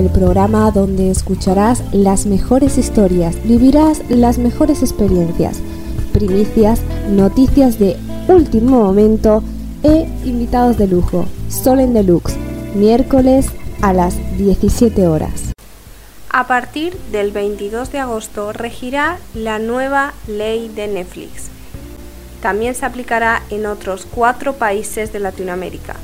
el programa donde escucharás las mejores historias, vivirás las mejores experiencias, primicias, noticias de último momento e invitados de lujo. Sol en Deluxe, miércoles a las 17 horas. A partir del 22 de agosto regirá la nueva ley de Netflix. También se aplicará en otros cuatro países de Latinoamérica.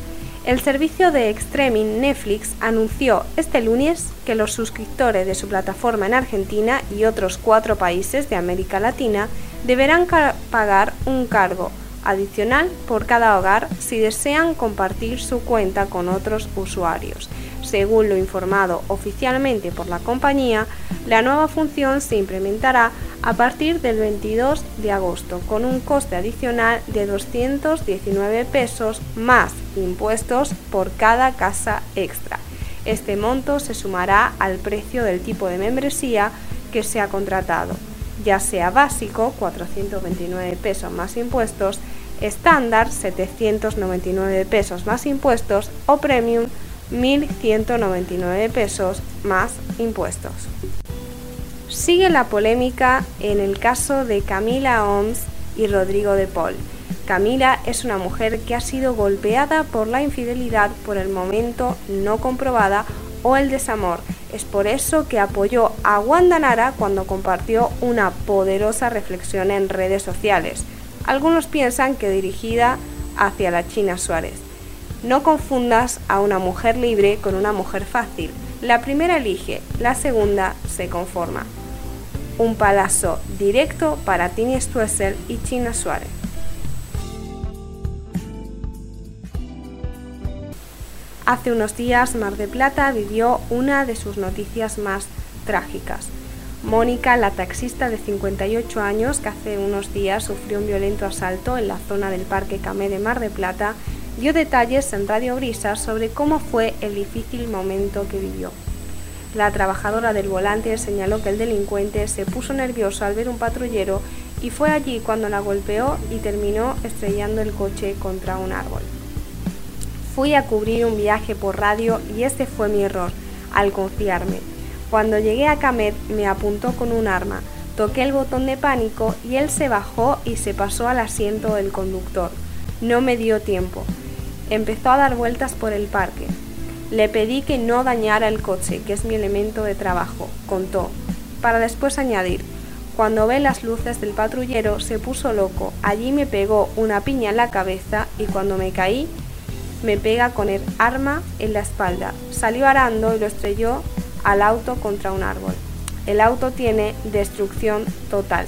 El servicio de streaming Netflix anunció este lunes que los suscriptores de su plataforma en Argentina y otros cuatro países de América Latina deberán pagar un cargo adicional por cada hogar si desean compartir su cuenta con otros usuarios. Según lo informado oficialmente por la compañía, la nueva función se implementará a partir del 22 de agosto con un coste adicional de 219 pesos más impuestos por cada casa extra. Este monto se sumará al precio del tipo de membresía que se ha contratado, ya sea básico, 429 pesos más impuestos, estándar, 799 pesos más impuestos o premium, 1.199 pesos más impuestos. Sigue la polémica en el caso de Camila Oms y Rodrigo de Paul. Camila es una mujer que ha sido golpeada por la infidelidad por el momento no comprobada o el desamor. Es por eso que apoyó a Wanda Nara cuando compartió una poderosa reflexión en redes sociales. Algunos piensan que dirigida hacia la China Suárez. No confundas a una mujer libre con una mujer fácil. La primera elige, la segunda se conforma. Un palazo directo para Tini Stuessel y China Suárez. Hace unos días Mar de Plata vivió una de sus noticias más trágicas. Mónica, la taxista de 58 años que hace unos días sufrió un violento asalto en la zona del Parque Camé de Mar de Plata, dio detalles en Radio Brisa sobre cómo fue el difícil momento que vivió. La trabajadora del volante señaló que el delincuente se puso nervioso al ver un patrullero y fue allí cuando la golpeó y terminó estrellando el coche contra un árbol. Fui a cubrir un viaje por radio y este fue mi error, al confiarme. Cuando llegué a Camet me apuntó con un arma, toqué el botón de pánico y él se bajó y se pasó al asiento del conductor. No me dio tiempo. Empezó a dar vueltas por el parque. Le pedí que no dañara el coche, que es mi elemento de trabajo, contó, para después añadir, cuando ve las luces del patrullero se puso loco, allí me pegó una piña en la cabeza y cuando me caí me pega con el arma en la espalda. Salió arando y lo estrelló al auto contra un árbol. El auto tiene destrucción total.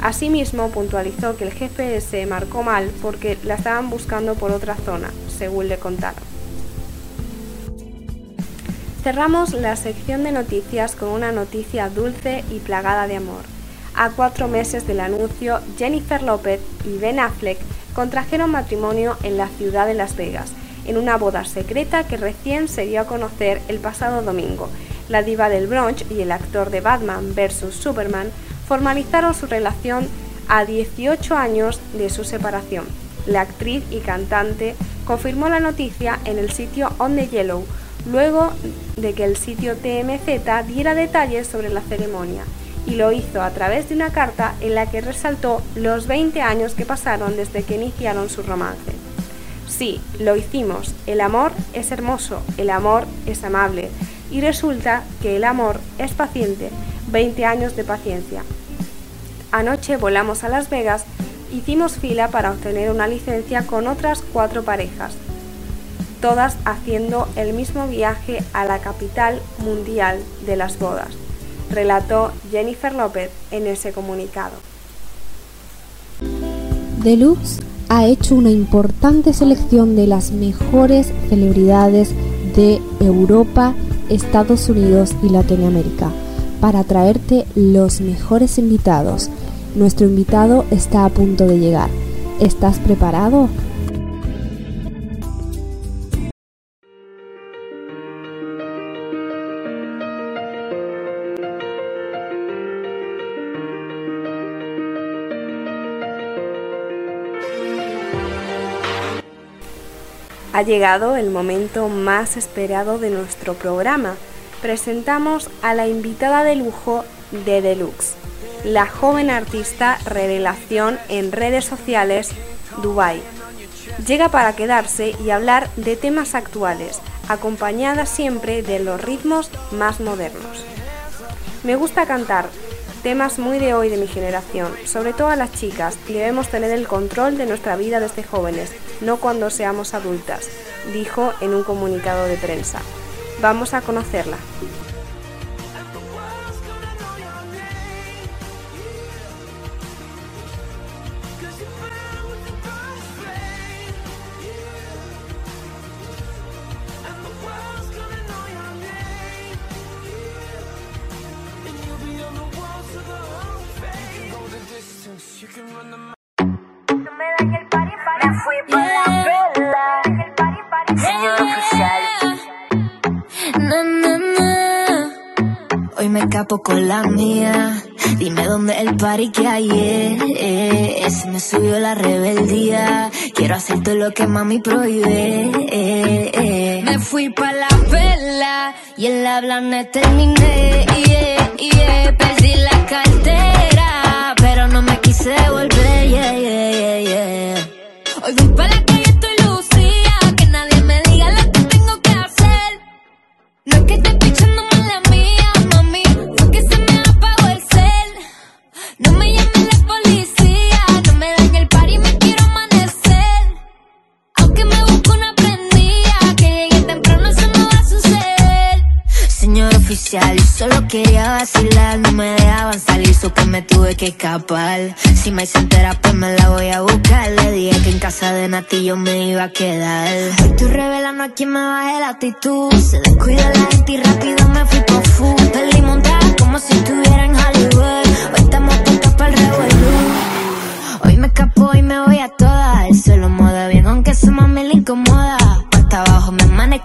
Asimismo, puntualizó que el GPS marcó mal porque la estaban buscando por otra zona, según le contaron. Cerramos la sección de noticias con una noticia dulce y plagada de amor. A cuatro meses del anuncio, Jennifer Lopez y Ben Affleck contrajeron matrimonio en la ciudad de Las Vegas, en una boda secreta que recién se dio a conocer el pasado domingo. La diva del brunch y el actor de Batman vs. Superman formalizaron su relación a 18 años de su separación. La actriz y cantante confirmó la noticia en el sitio On the Yellow, luego de que el sitio TMZ diera detalles sobre la ceremonia, y lo hizo a través de una carta en la que resaltó los 20 años que pasaron desde que iniciaron su romance. Sí, lo hicimos, el amor es hermoso, el amor es amable, y resulta que el amor es paciente, 20 años de paciencia. Anoche volamos a Las Vegas, hicimos fila para obtener una licencia con otras cuatro parejas, todas haciendo el mismo viaje a la capital mundial de las bodas, relató Jennifer López en ese comunicado. Deluxe ha hecho una importante selección de las mejores celebridades de Europa, Estados Unidos y Latinoamérica para traerte los mejores invitados. Nuestro invitado está a punto de llegar. ¿Estás preparado? Ha llegado el momento más esperado de nuestro programa. Presentamos a la invitada de lujo de Deluxe, la joven artista revelación en redes sociales Dubai. Llega para quedarse y hablar de temas actuales, acompañada siempre de los ritmos más modernos. Me gusta cantar, temas muy de hoy de mi generación. Sobre todo a las chicas, debemos tener el control de nuestra vida desde jóvenes, no cuando seamos adultas, dijo en un comunicado de prensa. Vamos a conocerla. Escapo con la mía. Dime dónde el party que ayer. Eh, se me subió la rebeldía. Quiero hacer todo lo que mami prohíbe. Me fui pa' la vela y en la blanda terminé. Perdí la cartera, pero no me quise volver. Yo solo quería vacilar. No me dejaban salir, so que me tuve que escapar. Si me hice entera, pues me la voy a buscar. Le dije que en casa de Nati yo me iba a quedar. Hoy estoy revelando a quien me baje la actitud. Se descuida la gente y rápido me fui por full. Como si estuviera en Hollywood. Hoy estamos puestos para el revolú. Hoy me escapo y me voy a todas. El suelo moda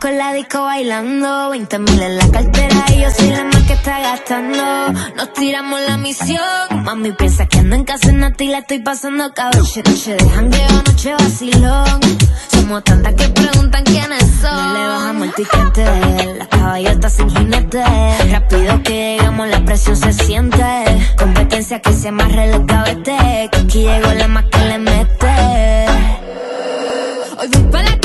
en la disco bailando. 20 mil en la cartera y yo soy la más que está gastando. Nos tiramos la misión. Mami piensa que ando en casa en y la estoy pasando cabrón. Noche, noche de jangueo, noche vacilón. Somos tantas que preguntan quiénes son. No le bajamos el tiquete. La caballota sin jinete. Rápido que llegamos, la presión se siente. Competencia que se amarre el cabete. Que aquí llegó la más que le mete. Hoy voy pa' la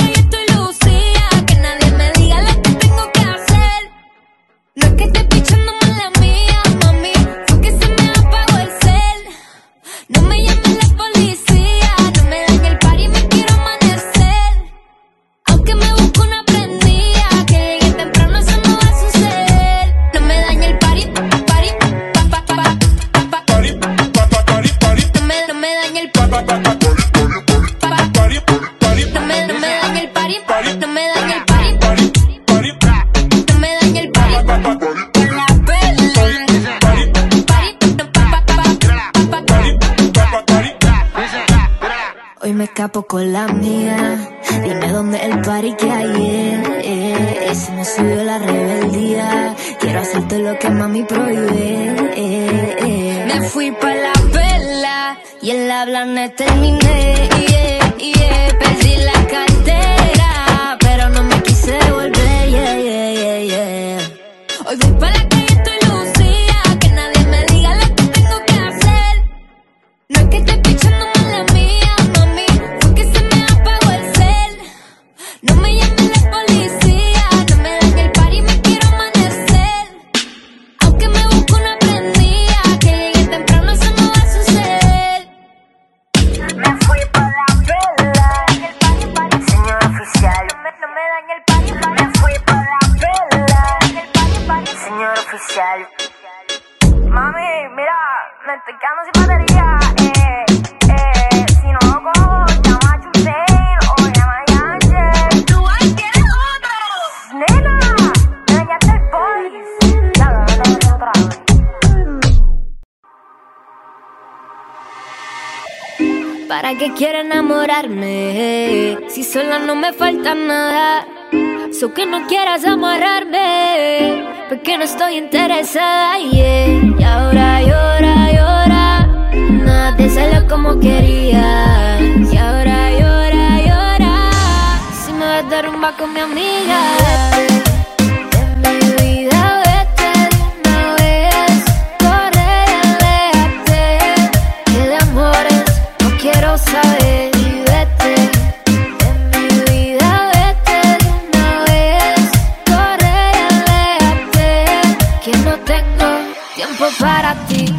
escapo con la mía. Dime dónde el party que ayer. Se me subió la rebeldía. Quiero hacerte lo que mami prohíbe. Me fui pa' la vela y en la blanda terminé. Yeah. Perdí la cartera, pero no me quise volver. Hoy voy pa' ¿Para qué quiere enamorarme? Si sola no me falta nada. So que no quieras amarrarme. Porque no estoy interesada. Y ahora llora, llora. Nada te salió como quería. Y ahora llora, llora. Si me vas a derrumbar con mi amiga. La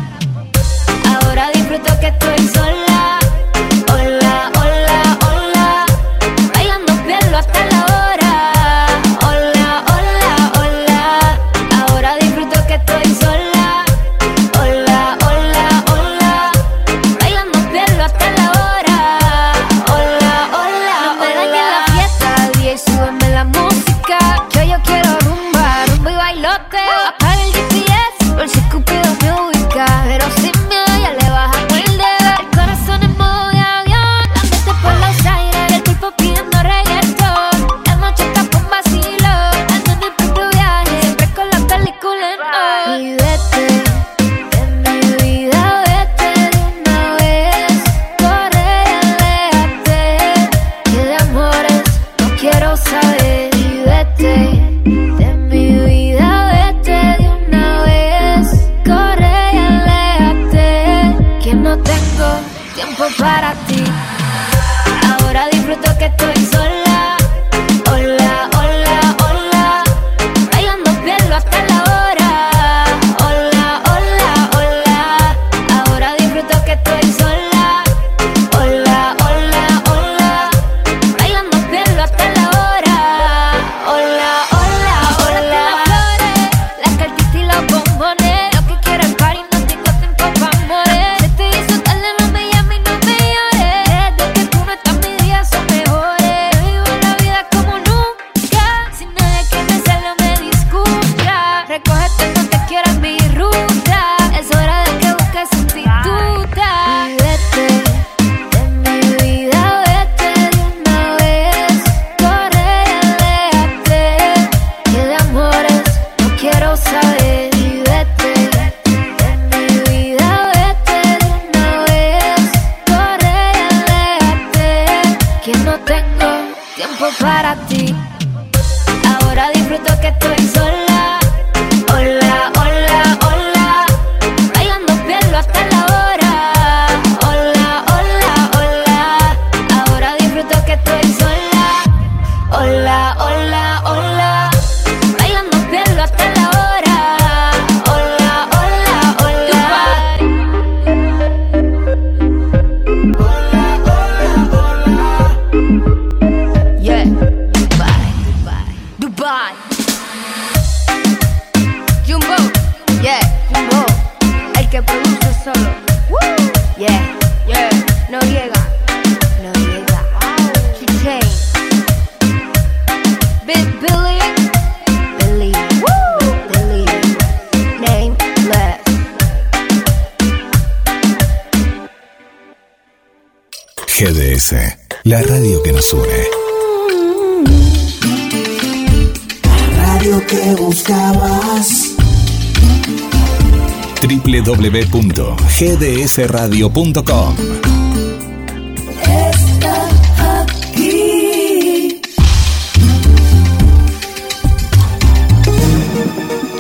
www.gdsradio.com.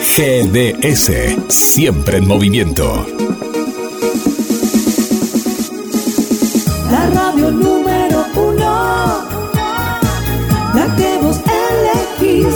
GDS, siempre en movimiento. La radio número uno, la que vos elegís.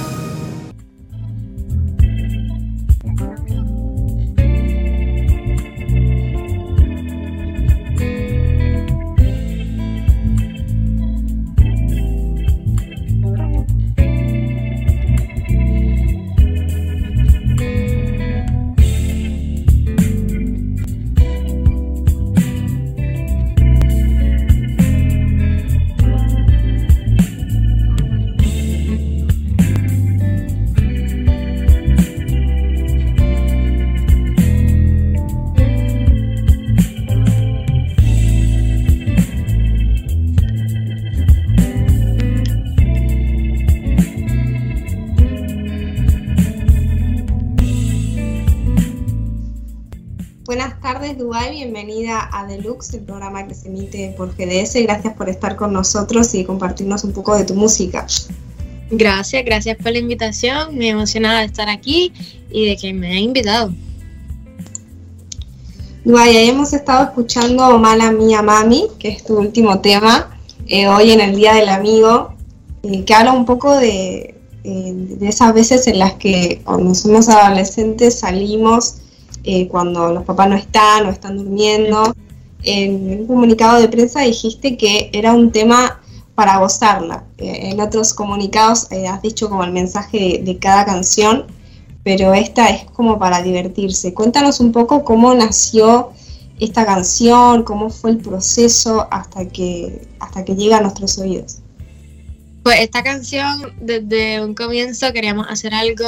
Deluxe, el programa que se emite por GDS. Gracias por estar con nosotros y compartirnos un poco de tu música. Gracias, gracias por la invitación. Muy emocionada de estar aquí y de que me haya invitado. Ahí hemos estado escuchando Mala Mía Mami, que es tu último tema, eh, hoy en el Día del Amigo, eh, que habla un poco de, eh, de esas veces en las que cuando somos adolescentes salimos cuando los papás no están o están durmiendo. En un comunicado de prensa dijiste que era un tema para gozarla. en otros comunicados has dicho como el mensaje de, cada canción, pero esta es como para divertirse. Cuéntanos un poco cómo nació esta canción, cómo fue el proceso hasta que, hasta que llega a nuestros oídos. Pues esta canción desde un comienzo queríamos hacer algo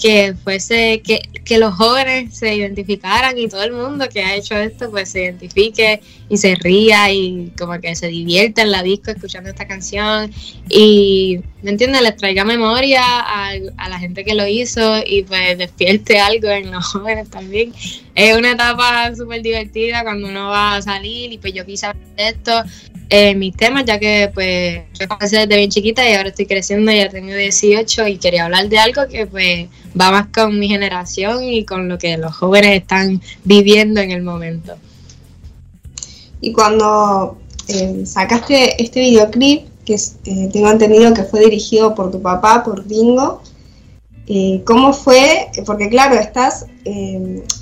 que fuese, que, que, los jóvenes se identificaran y todo el mundo que ha hecho esto pues se identifique y se ría y como que se divierta en la disco escuchando esta canción y, ¿me entiendes? Les traiga memoria a, a la gente que lo hizo y pues despierte algo en los jóvenes también. Es una etapa súper divertida cuando uno va a salir y pues yo quise hacer esto eh, mis temas, ya que pues yo comencé desde bien chiquita y ahora estoy creciendo, ya tengo 18 y quería hablar de algo que pues va más con mi generación y con lo que los jóvenes están viviendo en el momento. Y cuando eh, sacaste este videoclip, que eh, tengo entendido que fue dirigido por tu papá, por Dingo, eh, ¿cómo fue? Porque claro, estás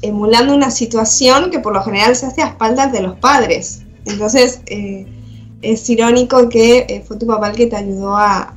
emulando una situación que por lo general se hace a espaldas de los padres. Entonces, es irónico que eh, fue tu papá el que te ayudó a,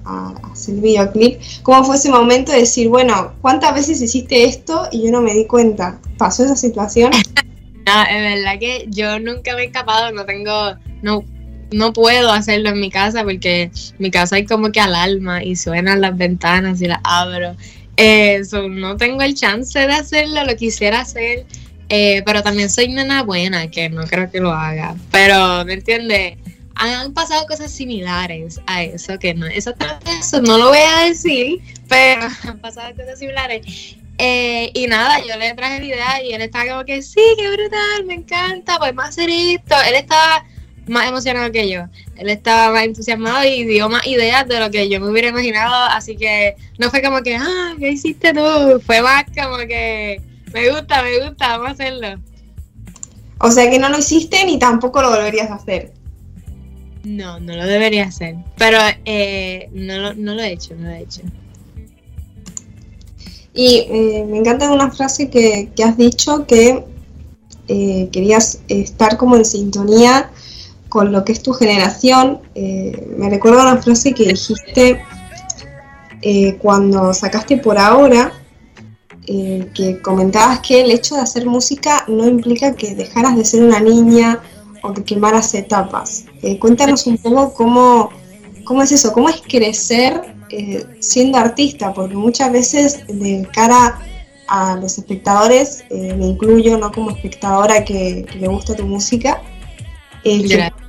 hacer el videoclip. ¿Cómo fue ese momento de decir, bueno, ¿cuántas veces hiciste esto y yo no me di cuenta? ¿Pasó esa situación? no, es verdad que yo nunca me he escapado, no tengo, no, no puedo hacerlo en mi casa porque mi casa hay como que alarma y suenan las ventanas y las abro. Eh, no tengo el chance de hacerlo, lo quisiera hacer, eh, pero también soy nena buena, que no creo que lo haga. Pero, ¿me entiendes? Han pasado cosas similares a eso, que no exactamente eso, no lo voy a decir, pero han pasado cosas similares. Eh, y nada, yo le traje la idea y él estaba como que, sí, qué brutal, me encanta, podemos hacer esto. Él estaba más emocionado que yo. Él estaba más entusiasmado y dio más ideas de lo que yo me hubiera imaginado. Así que no fue como que, ah, ¿qué hiciste tú? Fue más como que, me gusta, me gusta, vamos a hacerlo. O sea que no lo hiciste ni tampoco lo volverías a hacer. No, no lo debería hacer. Pero eh, no, lo, no lo he hecho, no lo he hecho. Y eh, me encanta una frase que, has dicho que eh, querías estar como en sintonía con lo que es tu generación. me recuerdo una frase que dijiste cuando sacaste por ahora, que comentabas que el hecho de hacer música no implica que dejaras de ser una niña o que quemaras etapas. Eh, cuéntanos un poco cómo, cómo es eso, cómo es crecer eh, siendo artista, porque muchas veces de cara a los espectadores, eh, me incluyo no como espectadora que, le gusta tu música,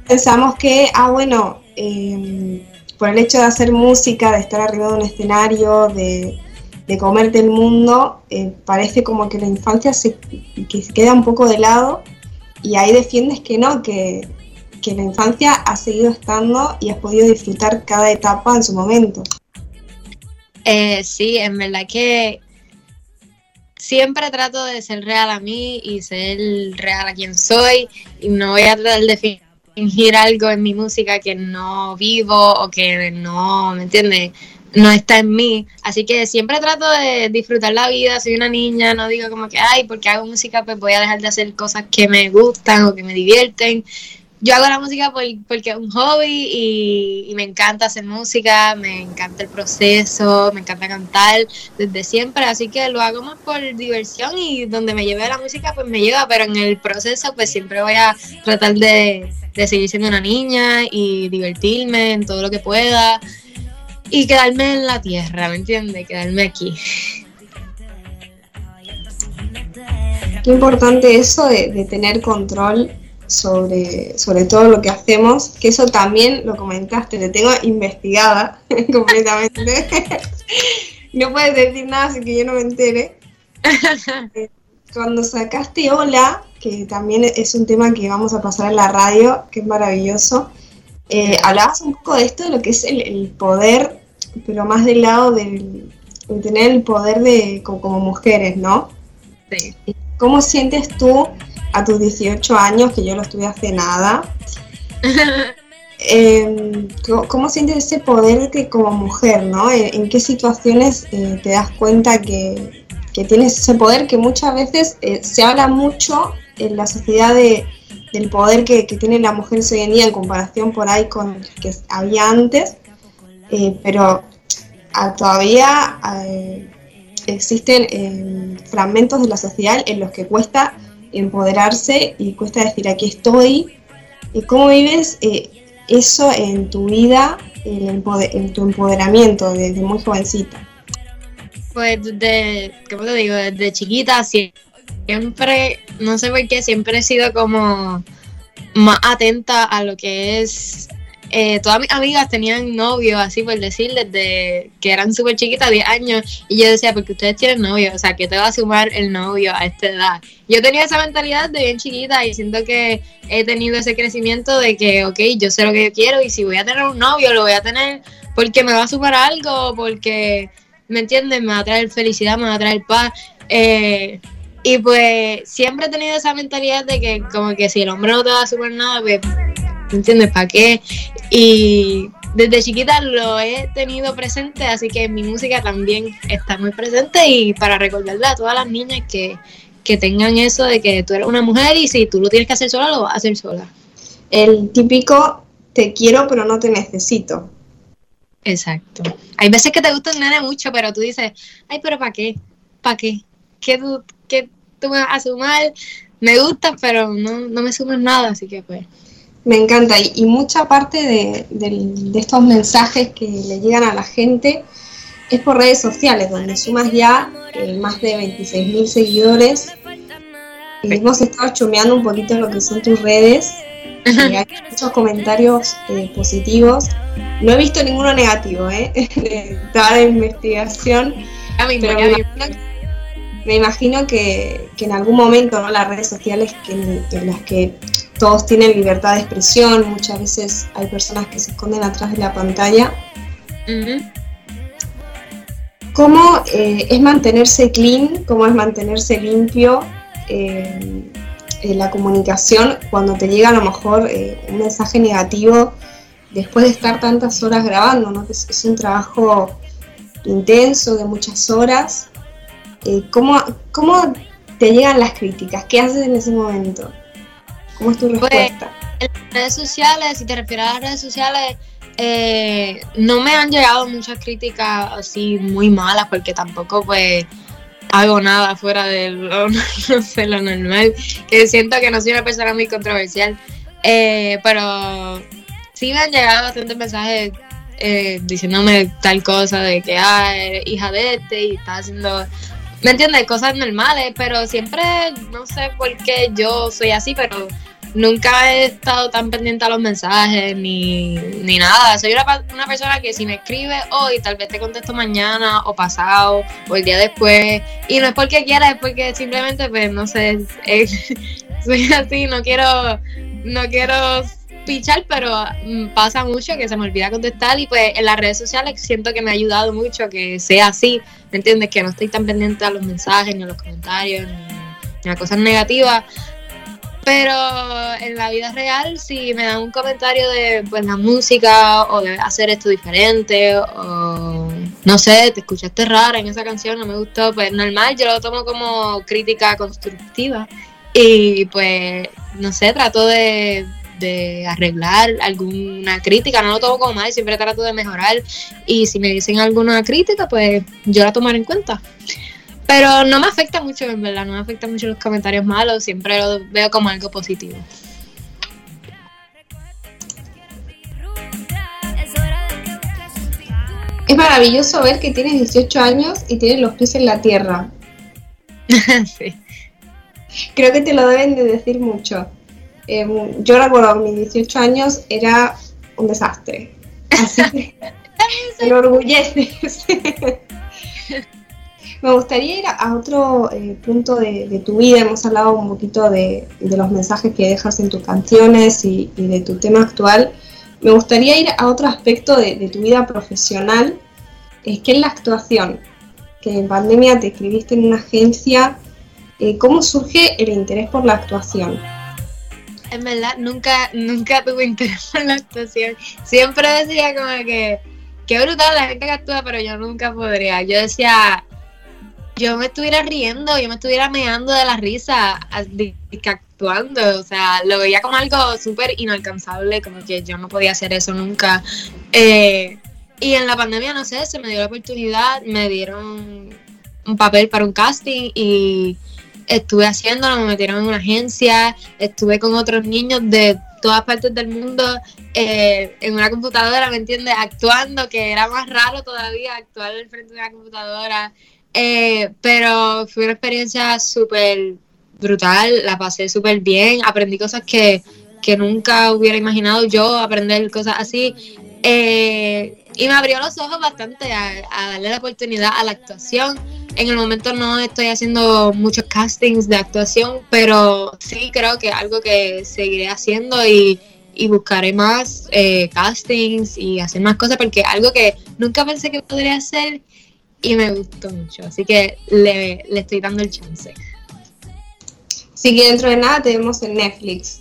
pensamos que, ah, bueno, em, por el hecho de hacer música, de estar arriba de un escenario, de, de comerte el mundo, parece como que la infancia se, que se queda un poco de lado y ahí defiendes que no, que, la infancia ha seguido estando y has podido disfrutar cada etapa en su momento. Eh, sí, en verdad que siempre trato de ser real a mí y ser real a quien soy y no voy a tratar de fingir algo en mi música que no vivo o que no, ¿me entiendes? No está en mí. Así que siempre trato de disfrutar la vida. Soy una niña, no digo como que, ay, porque hago música, pues voy a dejar de hacer cosas que me gustan o que me divierten. Yo hago la música porque es un hobby y, me encanta hacer música, me encanta el proceso, me encanta cantar desde siempre, así que lo hago más por diversión y donde me lleve la música pues me lleva, pero en el proceso pues siempre voy a tratar de, de seguir siendo una niña y divertirme en todo lo que pueda y quedarme en la tierra, ¿me entiendes? Quedarme aquí. Qué importante eso de, tener control sobre, sobre todo lo que hacemos, que eso también lo comentaste, te tengo investigada completamente. no puedes decir nada así que yo no me entere. Cuando sacaste Hola, que también es un tema que vamos a pasar en la radio, que es maravilloso. Eh, hablabas un poco de esto, de lo que es el, poder, pero más del lado del, de tener el poder de como, mujeres, ¿no? Sí. ¿Cómo sientes tú a tus 18 años, que yo lo estuve hace nada? Em, ¿cómo, sientes ese poder que como mujer, ¿no? ¿En, qué situaciones eh, te das cuenta que, tienes ese poder que muchas veces eh, se habla mucho en la sociedad de, del poder que, que tienen las mujeres hoy en día en comparación por ahí con el que había antes, eh, pero ah, todavía existen fragmentos de la sociedad en los que cuesta empoderarse y cuesta decir aquí estoy. ¿Y ¿Cómo vives eso en tu vida, en tu empoderamiento desde muy jovencita? Pues desde, ¿cómo te digo? Desde chiquita siempre, no sé por qué, siempre he sido como más atenta a lo que es eh, todas mis amigas tenían novio, así por decir, desde que eran súper chiquitas, 10 años, y yo decía, porque ustedes tienen novio, o sea, ¿qué te va a sumar el novio a esta edad? Yo tenía esa mentalidad de bien chiquita y siento que he tenido ese crecimiento de que, ok, yo sé lo que yo quiero y si voy a tener un novio, lo voy a tener porque me va a sumar algo, porque, ¿me entiendes? Me va a traer felicidad, me va a traer paz. Eh, y pues siempre he tenido esa mentalidad de que como que si el hombre no te va a sumar nada, pues ¿me entiendes? ¿Para qué? Y desde chiquita lo he tenido presente, así que mi música también está muy presente y para recordarle a todas las niñas que, tengan eso de que tú eres una mujer y si tú lo tienes que hacer sola, lo vas a hacer sola. El típico te quiero pero no te necesito. Exacto. Hay veces que te gusta un nene mucho, pero tú dices, ay, pero ¿para qué? ¿Para qué? ¿Qué tú, qué tú me vas a sumar? Me gusta, pero no, no me sumas nada, así que pues me encanta y, mucha parte de, estos mensajes que le llegan a la gente es por redes sociales, donde sumas ya eh, más de 26.000 seguidores. Y hemos estado chumeando un poquito lo que son tus redes. Y hay muchos comentarios eh, positivos. No he visto ninguno negativo, ¿eh? Toda la investigación. pero me, imagino, que, en algún momento ¿no? las redes sociales que, en las que todos tienen libertad de expresión, muchas veces hay personas que se esconden atrás de la pantalla. ¿Cómo eh, es mantenerse clean? ¿Cómo es mantenerse limpio eh, en la comunicación cuando te llega a lo mejor eh, un mensaje negativo después de estar tantas horas grabando? ¿no? Es, es un trabajo intenso de muchas horas. ¿cómo, ¿Cómo te llegan las críticas? ¿Qué haces en ese momento? ¿Cómo es tu pues, respuesta? en las redes sociales, si te refieres a las redes sociales, eh, no me han llegado muchas críticas así muy malas porque tampoco pues hago nada fuera de lo, no sé, lo normal, que siento que no soy una persona muy controversial, eh, pero sí me han llegado bastantes mensajes eh, diciéndome tal cosa de que ah, eres hija de este y estás haciendo ¿me entiendes? Cosas normales, pero siempre, no sé por qué yo soy así, pero nunca he estado tan pendiente a los mensajes ni, ni nada. Soy una, una, persona que si me escribe hoy, tal vez te contesto mañana o pasado o el día después. Y no es porque quiera, es porque simplemente, pues, no sé, soy así, no quiero, no quiero pichar, pero mm, pasa mucho que se me olvida contestar y pues en las redes sociales siento que me ha ayudado mucho que sea así, ¿me entiendes? Que no estoy tan pendiente a los mensajes, ni a los comentarios, ni a cosas negativas pero en la vida real, si me dan un comentario de pues, la música o de hacer esto diferente o no sé, te escuchaste rara en esa canción, no me gustó, pues normal, yo lo tomo como crítica constructiva y pues no sé, trato de, de arreglar alguna crítica, no lo tomo como mal, siempre trato de mejorar y si me dicen alguna crítica, pues yo la tomaré en cuenta. Pero no me afecta mucho, en verdad, no me afecta mucho los comentarios malos, siempre lo veo como algo positivo. Es maravilloso ver que tienes 18 años y tienes los pies en la tierra. sí. Creo que te lo deben de decir mucho. Eh, yo recuerdo mis 18 años era un desastre. Así que me. Me gustaría ir a otro eh, punto de, tu vida. Hemos hablado un poquito de, los mensajes que dejas en tus canciones y, de tu tema actual. Me gustaría ir a otro aspecto de, tu vida profesional, es que es la actuación. Que en pandemia te escribiste en una agencia. Eh, ¿Cómo surge el interés por la actuación? En verdad, nunca, nunca tuve interés por la actuación. Siempre decía como que, qué brutal la gente que actúa, pero yo nunca podría. Yo decía, yo me estuviera riendo, yo me estuviera meando de la risa actuando, o sea, lo veía como algo súper inalcanzable, como que yo no podía hacer eso nunca. Eh, y en la pandemia, no sé, se me dio la oportunidad, me dieron un papel para un casting y estuve haciéndolo, me metieron en una agencia, estuve con otros niños de todas partes del mundo eh, en una computadora, ¿me entiendes? Actuando, que era más raro todavía actuar en frente de una computadora. Eh, pero fue una experiencia súper brutal, la pasé súper bien, aprendí cosas que, nunca hubiera imaginado yo aprender cosas así. Eh, y me abrió los ojos bastante a, darle la oportunidad a la actuación. En el momento no estoy haciendo muchos castings de actuación, pero sí creo que algo que seguiré haciendo y, buscaré más eh, castings y hacer más cosas porque algo que nunca pensé que podría hacer y me gustó mucho. Así que le, estoy dando el chance. Sí, que dentro de nada tenemos en Netflix.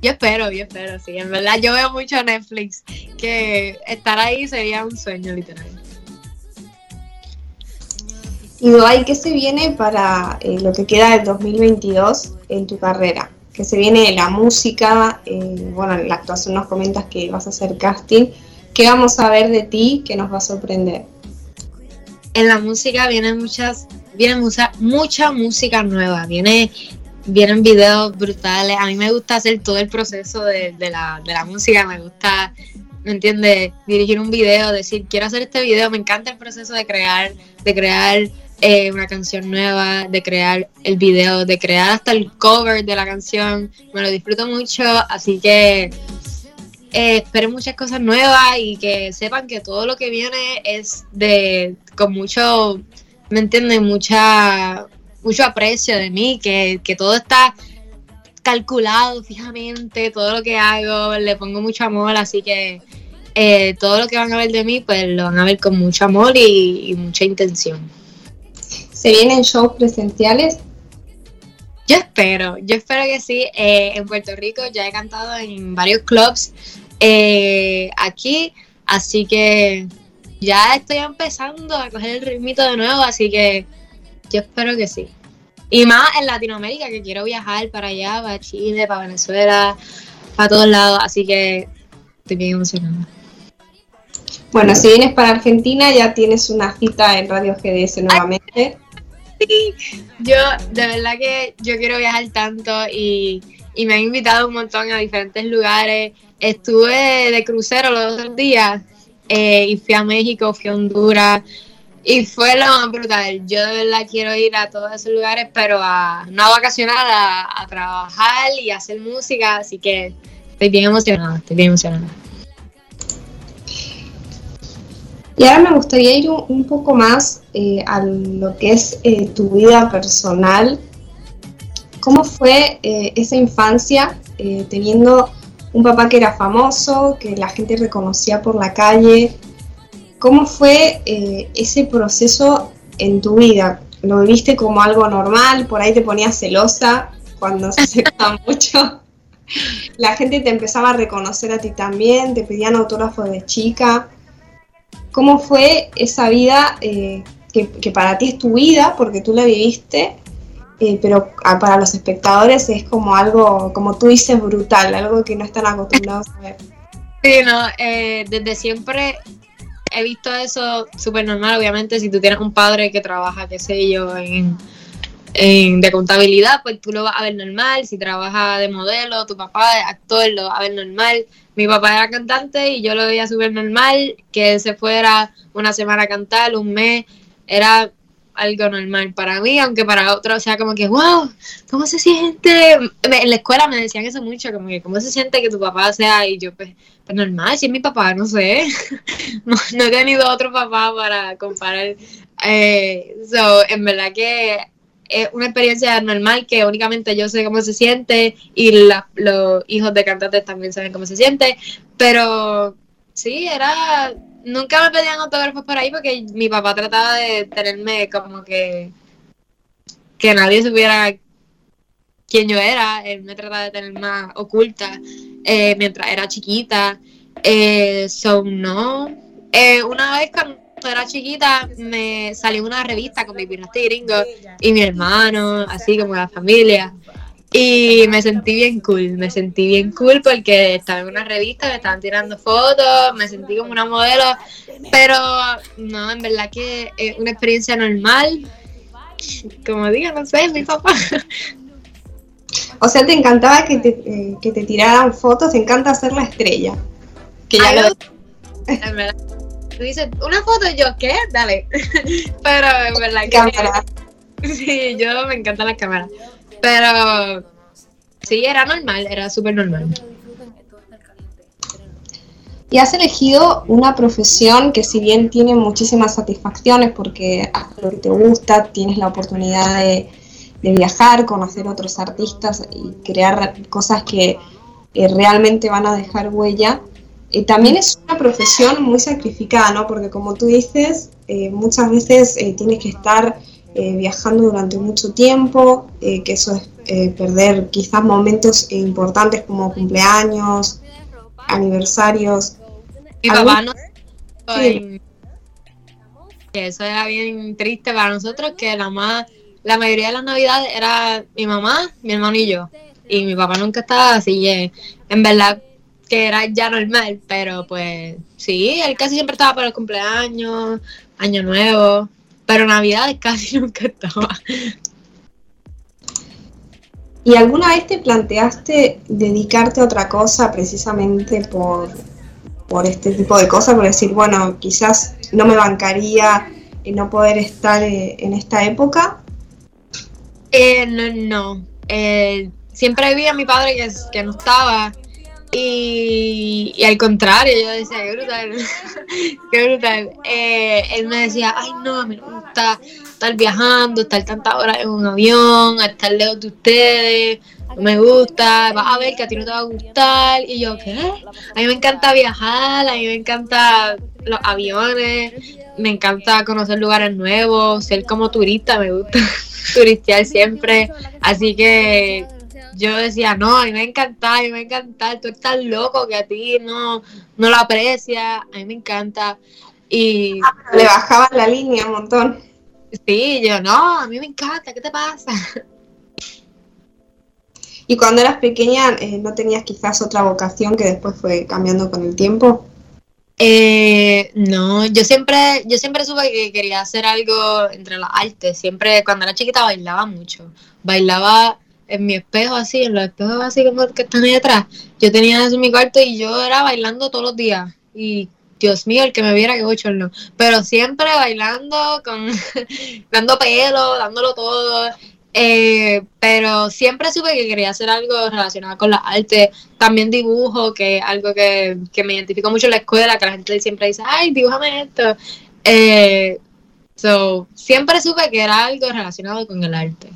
Yo espero, yo espero, sí. En verdad, yo veo mucho Netflix. Que estar ahí sería un sueño, literal. Y Duay, ¿qué se viene para eh, lo que queda del 2022 en tu carrera? ¿Qué se viene la música? Eh, bueno, en la actuación nos comentas que vas a hacer casting. ¿Qué vamos a ver de ti que nos va a sorprender? En la música vienen muchas, viene mucha, mucha música nueva, viene, vienen videos brutales. A mí me gusta hacer todo el proceso de, la, de la música, me gusta, ¿me entiendes? Dirigir un video, decir, quiero hacer este video, me encanta el proceso de crear, de crear eh, una canción nueva, de crear el video, de crear hasta el cover de la canción. Me lo disfruto mucho, así que eh, esperen muchas cosas nuevas y que sepan que todo lo que viene es de con mucho, ¿me entienden? Mucha, mucho aprecio de mí, que, todo está calculado fijamente, todo lo que hago, le pongo mucho amor, así que eh, todo lo que van a ver de mí, pues lo van a ver con mucho amor y, mucha intención. ¿Se vienen shows presenciales? Yo espero, yo espero que sí. Eh, en Puerto Rico ya he cantado en varios clubs eh, aquí, así que ya estoy empezando a coger el ritmito de nuevo, así que yo espero que sí. Y más en Latinoamérica, que quiero viajar para allá, para Chile, para Venezuela, para todos lados, así que estoy bien emocionada. Bueno, si vienes para Argentina, ya tienes una cita en Radio GDS nuevamente. Yo de verdad que yo quiero viajar tanto y, y me han invitado un montón a diferentes lugares. Estuve de crucero los otros días eh, y fui a México, fui a Honduras y fue lo más brutal. Yo de verdad quiero ir a todos esos lugares, pero a, no a vacacionar, a, trabajar y a hacer música, así que estoy bien emocionada, estoy bien emocionada. Y ahora me gustaría ir un, poco más eh, a lo que es eh, tu vida personal. ¿Cómo fue esa infancia teniendo un papá que era famoso, que la gente reconocía por la calle. ¿Cómo fue eh, ese proceso en tu vida? ¿Lo viviste como algo normal? ¿Por ahí te ponías celosa cuando se acercaba mucho? La gente te empezaba a reconocer a ti también, te pedían autógrafos de chica. ¿Cómo fue esa vida eh, que, que, para ti es tu vida, porque tú la viviste, eh, pero para los espectadores es como algo, como tú dices, brutal, algo que no están acostumbrados a ver. Sí, no, eh, desde siempre he visto eso súper normal, obviamente, si tú tienes un padre que trabaja, qué sé yo, en, de contabilidad, pues tú lo vas a ver normal, si trabaja de modelo, tu papá es actor, lo vas a ver normal. Mi papá era cantante y yo lo veía súper normal, que se fuera una semana a cantar, un mes, era algo normal para mí, aunque para otros sea como que, wow, ¿cómo se siente? En la escuela me decían eso mucho, como que, ¿cómo se siente que tu papá sea? Y yo, pues, pues normal, si es mi papá, no sé. no, he tenido otro papá para comparar. Eh, so, en verdad que es una experiencia normal que únicamente yo sé cómo se siente y los hijos de cantantes también saben cómo se siente, pero sí, era nunca me pedían autógrafos por ahí porque mi papá trataba de tenerme como que que nadie supiera quién yo era. Él me trataba de tener más oculta eh, mientras era chiquita. Eh, no. Eh, una vez cuando era chiquita me salió una revista con mi pirate gringo y mi hermano, así como la familia. Y me sentí bien cool, me sentí bien cool porque estaba en una revista, me estaban tirando fotos, me sentí como una modelo, pero no, en verdad que es una experiencia normal, como digo, no sé, mi papá. O sea, te encantaba que te, eh, que te tiraran fotos, te encanta hacer la estrella. Que ya lo... En verdad, tú dices, una foto, yo, ¿qué? Dale. pero en verdad que... Cámara. Sí, yo me encanta la cámara. Pero sí, era normal, era súper normal. Y has elegido una profesión que si bien tiene muchísimas satisfacciones porque haces lo que te gusta, tienes la oportunidad de, viajar, conocer otros artistas y crear cosas que eh, realmente van a dejar huella, eh, también es una profesión muy sacrificada, ¿no? Porque como tú dices, eh, muchas veces tienes que estar eh, viajando durante mucho tiempo, eh, que eso es eh, perder quizás momentos importantes como cumpleaños, aniversarios. Mi papá no... Eso era bien triste para nosotros, que la más, la mayoría de las navidades era mi mamá, mi hermano y yo. Y mi papá nunca estaba así, en verdad que era ya normal, pero pues sí, él casi siempre estaba para el cumpleaños, año nuevo, pero Navidad casi nunca estaba. ¿Y alguna vez te planteaste dedicarte a otra cosa precisamente por, por este tipo de cosas? Por decir, bueno, quizás no me bancaría en no poder estar eh, en esta época. Eh, no, no. Eh, siempre vi a mi padre que, que no estaba y, al contrario, yo decía, qué brutal, qué brutal. Eh, él me decía, ay no, a mí me gusta estar viajando, estar tantas horas en un avión, estar lejos de ustedes, no me gusta, vas a ver que a ti no te va a gustar. Y yo, ¿qué? A mí me encanta viajar, a mí me encanta los aviones, me encanta conocer lugares nuevos, ser como turista, me gusta turistear siempre. Así que yo decía, no, a mí me encanta, a mí me encanta, tú estás loco que a ti no, no lo aprecias, a mí me encanta. Y ah, le bajaba la línea un montón. Sí, yo, no, a mí me encanta, ¿qué te pasa? ¿Y cuando eras pequeña eh, no tenías quizás otra vocación que después fue cambiando con el tiempo? Eh, no, yo siempre, yo siempre supe que quería hacer algo entre las artes. Siempre, cuando era chiquita bailaba mucho. Bailaba en mi espejo así, en los espejos así como que están ahí detrás, yo tenía eso en mi cuarto y yo era bailando todos los días. Y Dios mío, el que me viera que no Pero siempre bailando, con dando pelo, dándolo todo. Eh, pero siempre supe que quería hacer algo relacionado con la arte. También dibujo, que es algo que, que me identificó mucho en la escuela, que la gente siempre dice, ay, dibújame esto. Eh, so, siempre supe que era algo relacionado con el arte.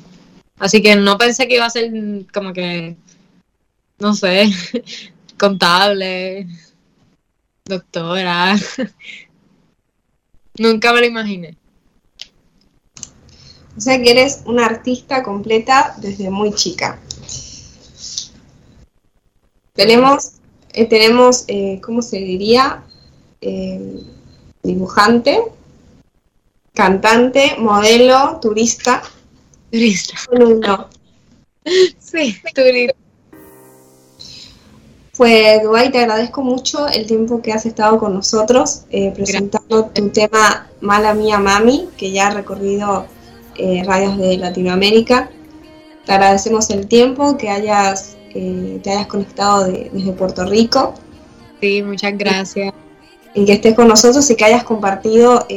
Así que no pensé que iba a ser como que, no sé, contable, doctora. Nunca me lo imaginé. O sea que eres una artista completa desde muy chica. Tenemos, eh, tenemos eh, ¿cómo se diría? Eh, dibujante, cantante, modelo, turista. Turista. No. Sí, turista. Pues, Duay, te agradezco mucho el tiempo que has estado con nosotros eh, presentando tu tema Mala Mía Mami, que ya ha recorrido eh, radios de Latinoamérica. Te agradecemos el tiempo que hayas eh, te hayas conectado desde Puerto Rico. Sí, muchas gracias. Y que estés con nosotros y que hayas compartido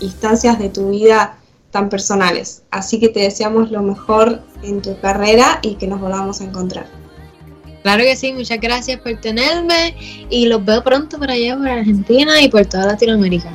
instancias de tu vida tan personales. Así que te deseamos lo mejor en tu carrera y que nos volvamos a encontrar. Claro que sí, muchas gracias por tenerme y los veo pronto por allá, por Argentina y por toda Latinoamérica.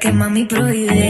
Que mami prohíbe.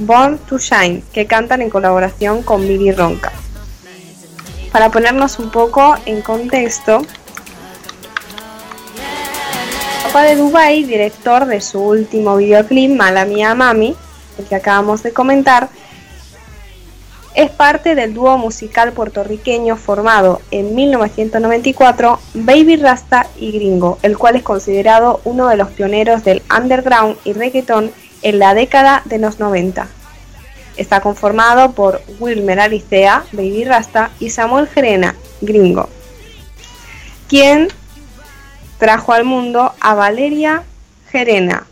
Born to Shine, que cantan en colaboración con Billy Ronca. Para ponernos un poco en contexto, Papá de Dubai, director de su último videoclip, Mala Mía Mami, que acabamos de comentar, es parte del dúo musical puertorriqueño formado en 1994 Baby Rasta y Gringo, el cual es considerado uno de los pioneros del underground y reggaeton en la década de los 90. Está conformado por Wilmer Alicea, Baby Rasta, y Samuel Gerena, Gringo, quien trajo al mundo a Valeria Gerena,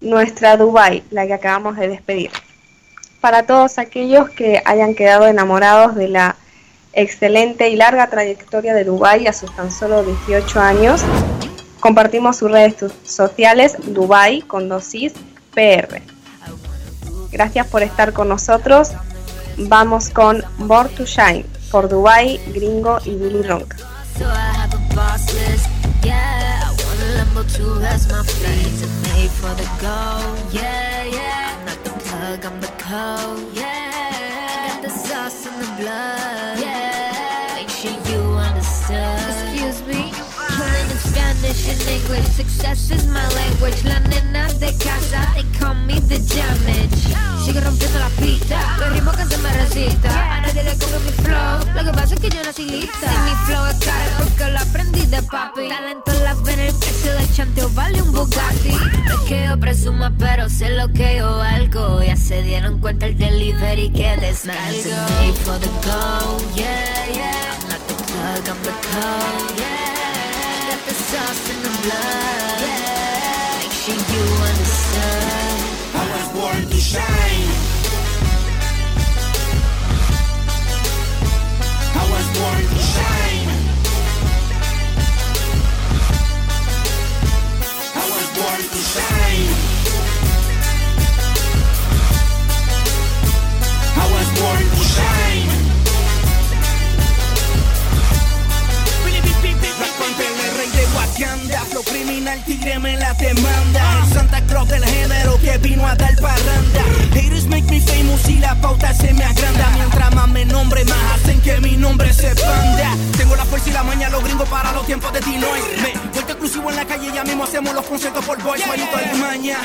nuestra Dubai, la que acabamos de despedir. Para todos aquellos que hayan quedado enamorados de la excelente y larga trayectoria de Dubai a sus tan solo 18 años, compartimos sus redes sociales Dubai con dosis PR. Gracias por estar con nosotros. Vamos con Born to Shine por Dubai, Gringo y Billy Ronca. In English Success is my language. La nena de casa, they call me the damage. Sigue rompiendo la pista Los ritmos que se me resista A nadie le coge mi flow Lo que pasa es que yo nací lista. Si mi flow es caro porque lo aprendí de papi. Talento en la venas, el precio del chanteo vale un Bugatti. No es que yo presuma pero sé lo que yo valgo. Ya se dieron cuenta el delivery que descargo. For the go, yeah, yeah. I'm not the plug, I'm the code, yeah the sauce in the blood, Make sure you understand I was born to shine. I was born to shine. I was born to shine. I was born to shine que andas el tigre me la demanda. El Santa Claus del género que vino a dar parranda. Haters make me famous y la pauta se me agranda. Mientras más me nombre, más hacen que mi nombre se panda. Tengo la fuerza y la maña, los gringos para los tiempos de Deloitte. Me vuelto exclusivo en la calle, ya mismo hacemos los conciertos por boys. De maña.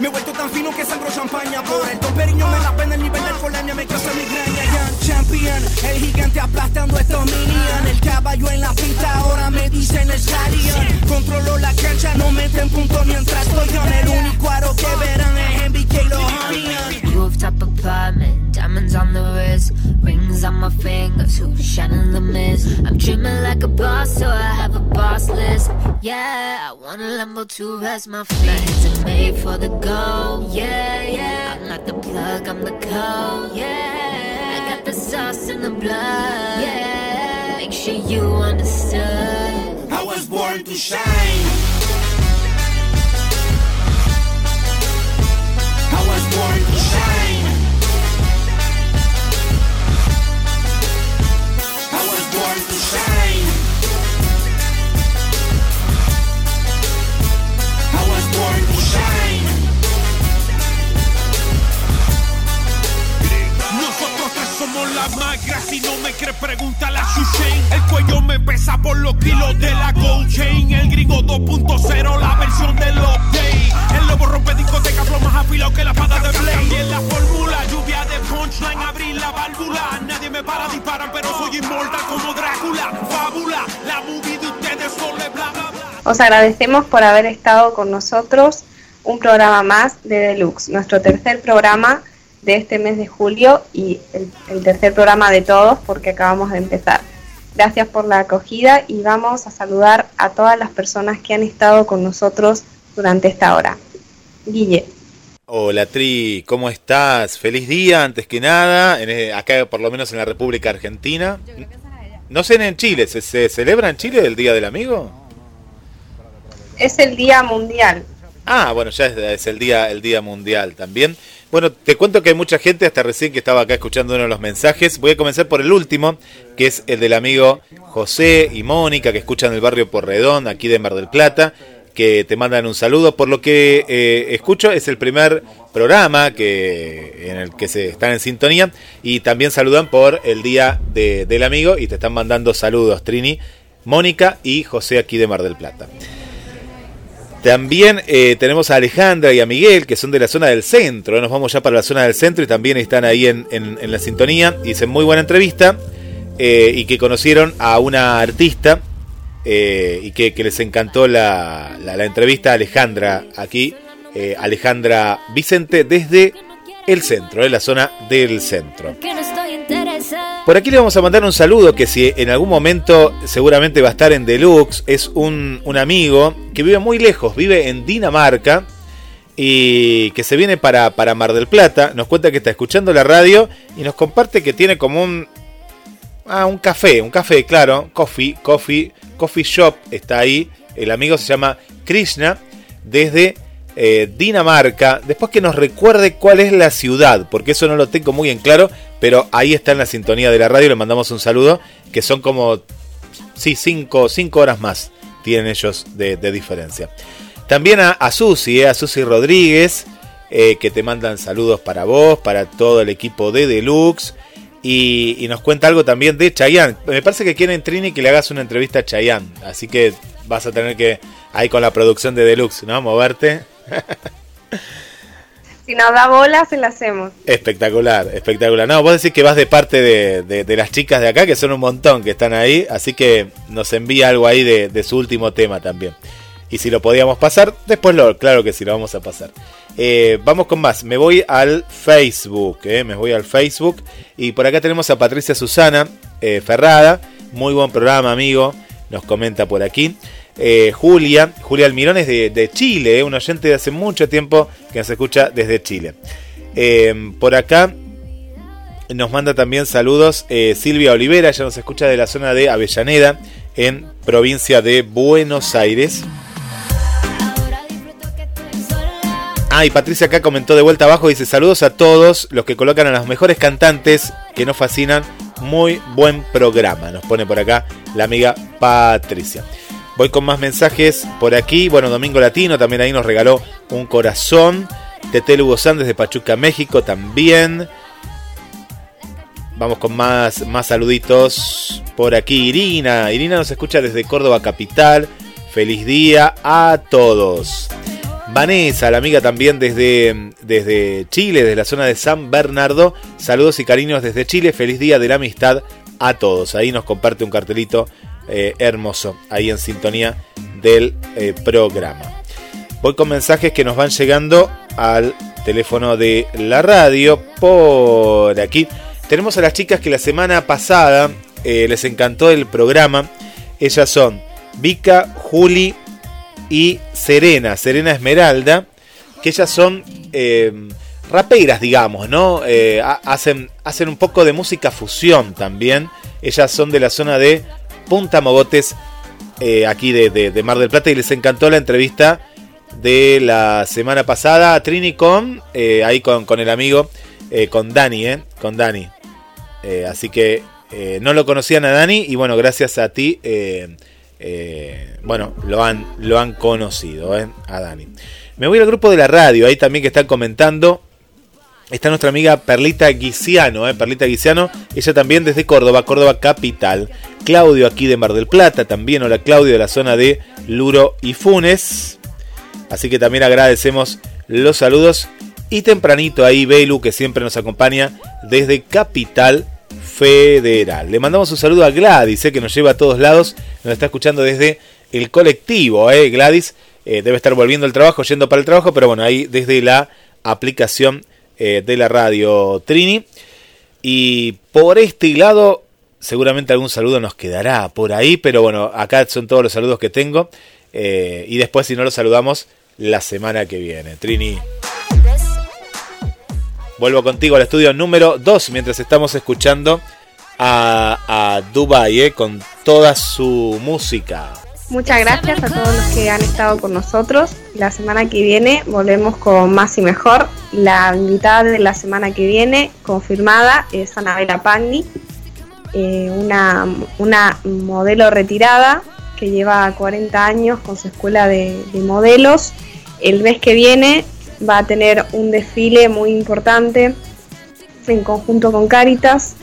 Me he vuelto tan fino que sangro champaña Por el periño me la pena el nivel del colemia Me causa migraña Young champion El gigante aplastando estos minions El caballo en la pista ahora me dicen stallion Controlo la cancha, no meten punto mientras estoy en El único aro que verán es MBK los Honey. Rooftop apartment, diamonds on the wrist Rings on my fingers, who shining the mist? I'm dreaming like a boss, so I have a boss list. Yeah, I want a Lambo to rest my feet. And made for the go, yeah, yeah. I'm not the plug, I'm the code, yeah. I got the sauce in the blood, yeah. Make sure you understood I was born to shine Somos la magra, si no me crees pregunta a Shushain. El cuello me pesa por los kilos de la Gold Chain. El gringo 2.0, la versión del update El lobo rompe discoteca, flow más afilado que la espada de Blade. Y en la fórmula, lluvia de punchline, abrir la válvula. Nadie me para, disparan, pero soy inmortal como Drácula. Fábula, la movie de ustedes solo es bla bla bla. Os agradecemos por haber estado con nosotros. Un programa más de Deluxe, nuestro tercer programa de este mes de julio y el, el tercer programa de todos porque acabamos de empezar. Gracias por la acogida y vamos a saludar a todas las personas que han estado con nosotros durante esta hora. Guille. Hola Tri, ¿cómo estás? Feliz día antes que nada, en, eh, acá por lo menos en la República Argentina. No sé en Chile, ¿se, se celebra en Chile el Día del Amigo? Es el Día Mundial. Ah, bueno, ya es, es el día el día mundial también. Bueno, te cuento que hay mucha gente hasta recién que estaba acá escuchando uno de los mensajes. Voy a comenzar por el último, que es el del amigo José y Mónica, que escuchan el barrio Porredón, aquí de Mar del Plata, que te mandan un saludo. Por lo que eh, escucho, es el primer programa que en el que se están en sintonía y también saludan por el día de- del amigo y te están mandando saludos, Trini, Mónica y José aquí de Mar del Plata. También eh, tenemos a Alejandra y a Miguel, que son de la zona del centro. Nos vamos ya para la zona del centro y también están ahí en, en- la sintonía. Dicen muy buena entrevista eh, y que conocieron a una artista eh, y que, que les encantó la, la- entrevista Alejandra aquí. eh, Alejandra Vicente desde el centro, en la zona del centro. Por aquí le vamos a mandar un saludo que si en algún momento seguramente va a estar en Deluxe, es un, un amigo que vive muy lejos, vive en Dinamarca y que se viene para, para Mar del Plata, nos cuenta que está escuchando la radio y nos comparte que tiene como un... Ah, un café, un café, claro, coffee, coffee, coffee shop, está ahí, el amigo se llama Krishna, desde eh, Dinamarca, después que nos recuerde cuál es la ciudad, porque eso no lo tengo muy en claro, pero ahí está en la sintonía de la radio, le mandamos un saludo, que son como, sí, cinco, cinco horas más tienen ellos de, diferencia. También a, a Susi, eh, a Susi Rodríguez, eh, que te mandan saludos para vos, para todo el equipo de Deluxe. Y, y nos cuenta algo también de Chayanne. Me parece que quieren Trini que le hagas una entrevista a Chayanne. Así que vas a tener que, ahí con la producción de Deluxe, ¿no? Moverte. Si nos da bola, se la hacemos. Espectacular, espectacular. No, vos decís que vas de parte de, de- las chicas de acá, que son un montón que están ahí, así que nos envía algo ahí de, de su último tema también. Y si lo podíamos pasar, después lo, claro que sí lo vamos a pasar. Eh, vamos con más, me voy al Facebook, eh, me voy al Facebook. Y por acá tenemos a Patricia Susana eh, Ferrada, muy buen programa amigo, nos comenta por aquí. Eh, Julia, Julia Almirón es de, Chile, eh, un oyente de hace mucho tiempo que nos escucha desde Chile. Eh, por acá nos manda también saludos eh, Silvia Olivera, ella nos escucha de la zona de Avellaneda, en provincia de Buenos Aires. Ah, y Patricia acá comentó de vuelta abajo, dice saludos a todos los que colocan a los mejores cantantes que nos fascinan. Muy buen programa, nos pone por acá la amiga Patricia. Voy con más mensajes por aquí. Bueno, Domingo Latino también ahí nos regaló un corazón. Tete Hugo Sández de Pachuca, México también. Vamos con más, más saluditos por aquí. Irina. Irina nos escucha desde Córdoba Capital. Feliz día a todos. Vanessa, la amiga también desde, desde Chile, desde la zona de San Bernardo. Saludos y cariños desde Chile. Feliz día de la amistad a todos. Ahí nos comparte un cartelito eh, hermoso, ahí en sintonía del eh, programa. Voy con mensajes que nos van llegando al teléfono de la radio por aquí. Tenemos a las chicas que la semana pasada eh, les encantó el programa. Ellas son Vika, Juli y Serena, Serena Esmeralda, que ellas son raperas, digamos, ¿no? Hacen, hacen un poco de música fusión también. Ellas son de la zona de Punta Mogotes, aquí de, Mar del Plata, y les encantó la entrevista de la semana pasada. Trini con, ahí con, el amigo eh, con Dani, ¿eh? Con Dani. Eh, así que eh, no lo conocían a Dani y bueno, gracias a ti, bueno, lo han, lo han conocido, A Dani. Me voy al grupo de la radio, ahí también que están comentando. Está nuestra amiga Perlita Guisiano, Perlita Guisiano, ella también desde Córdoba, Córdoba capital. Claudio aquí de Mar del Plata, también hola Claudio de la zona de Luro y Funes. Así que también agradecemos los saludos y tempranito ahí Belu, que siempre nos acompaña desde Capital Federal. Le mandamos un saludo a Gladys, eh, que nos lleva a todos lados. Nos está escuchando desde el colectivo. Eh. Gladys eh, debe estar volviendo al trabajo, yendo para el trabajo, pero bueno, ahí desde la aplicación eh, de la radio Trini. Y por este lado, seguramente algún saludo nos quedará por ahí, pero bueno, acá son todos los saludos que tengo. y después, si no los saludamos, la semana que viene. Trini. Vuelvo contigo al estudio número 2 mientras estamos escuchando a, a Dubai eh, con toda su música. Muchas gracias a todos los que han estado con nosotros. La semana que viene volvemos con más y mejor. La invitada de la semana que viene, confirmada, es Anabela Pagni, eh, una, una, modelo retirada que lleva 40 años con su escuela de, de modelos. El mes que viene va a tener un desfile muy importante en conjunto con Caritas.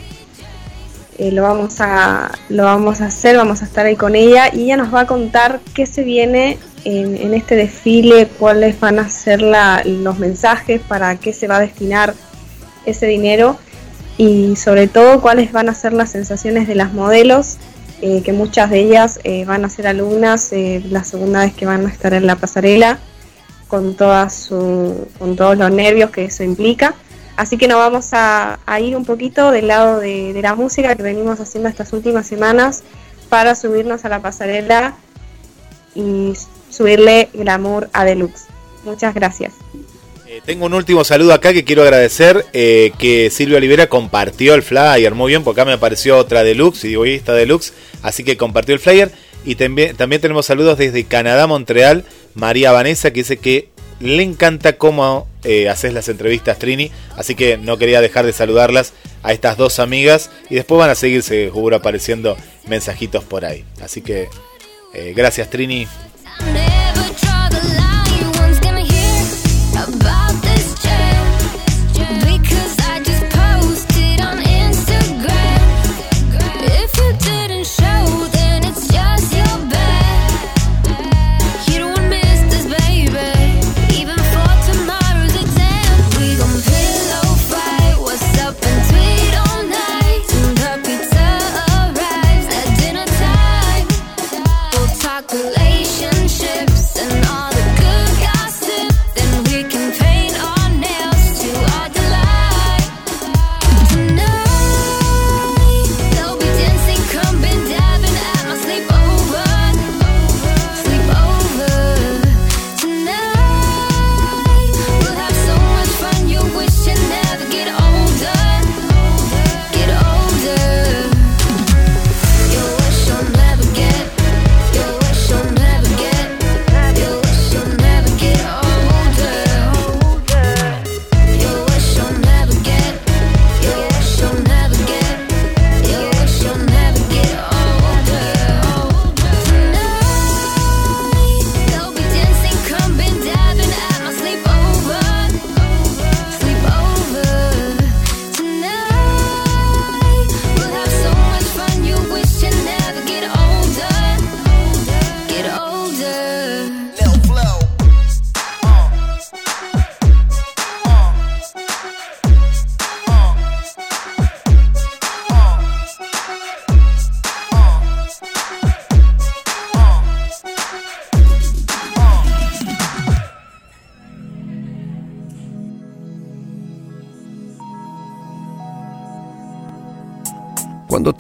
Eh, lo, vamos a, lo vamos a hacer, vamos a estar ahí con ella y ella nos va a contar qué se viene en, este desfile, cuáles van a ser los mensajes, para qué se va a destinar ese dinero y sobre todo cuáles van a ser las sensaciones de las modelos, eh, que muchas de ellas eh, van a ser alumnas la segunda vez que van a estar en la pasarela con, su, con todos los nervios que eso implica. Así que nos vamos a, ir un poquito del lado de, la música que venimos haciendo estas últimas semanas para subirnos a la pasarela y subirle glamour a Deluxe. Muchas gracias. Eh, tengo un último saludo acá que quiero agradecer eh, que Silvia Olivera compartió el flyer muy bien, porque acá me apareció otra deluxe y digo, ahí está deluxe, así que compartió el flyer. Y también, también tenemos saludos desde Canadá, Montreal, María Vanessa, que dice que le encanta cómo eh, haces las entrevistas, Trini. Así que no quería dejar de saludarlas a estas dos amigas. Y después van a seguir seguro apareciendo mensajitos por ahí. Así que eh, gracias, Trini.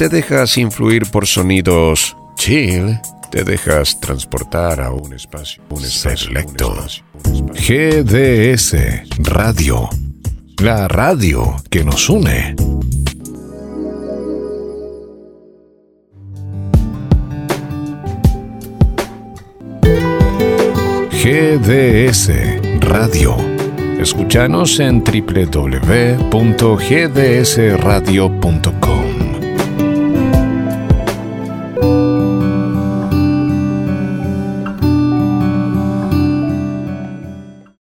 Te dejas influir por sonidos chill, te dejas transportar a un espacio, un selecto. GDS Radio, la radio que nos une. GDS Radio. Escúchanos en www.gdsradio.com.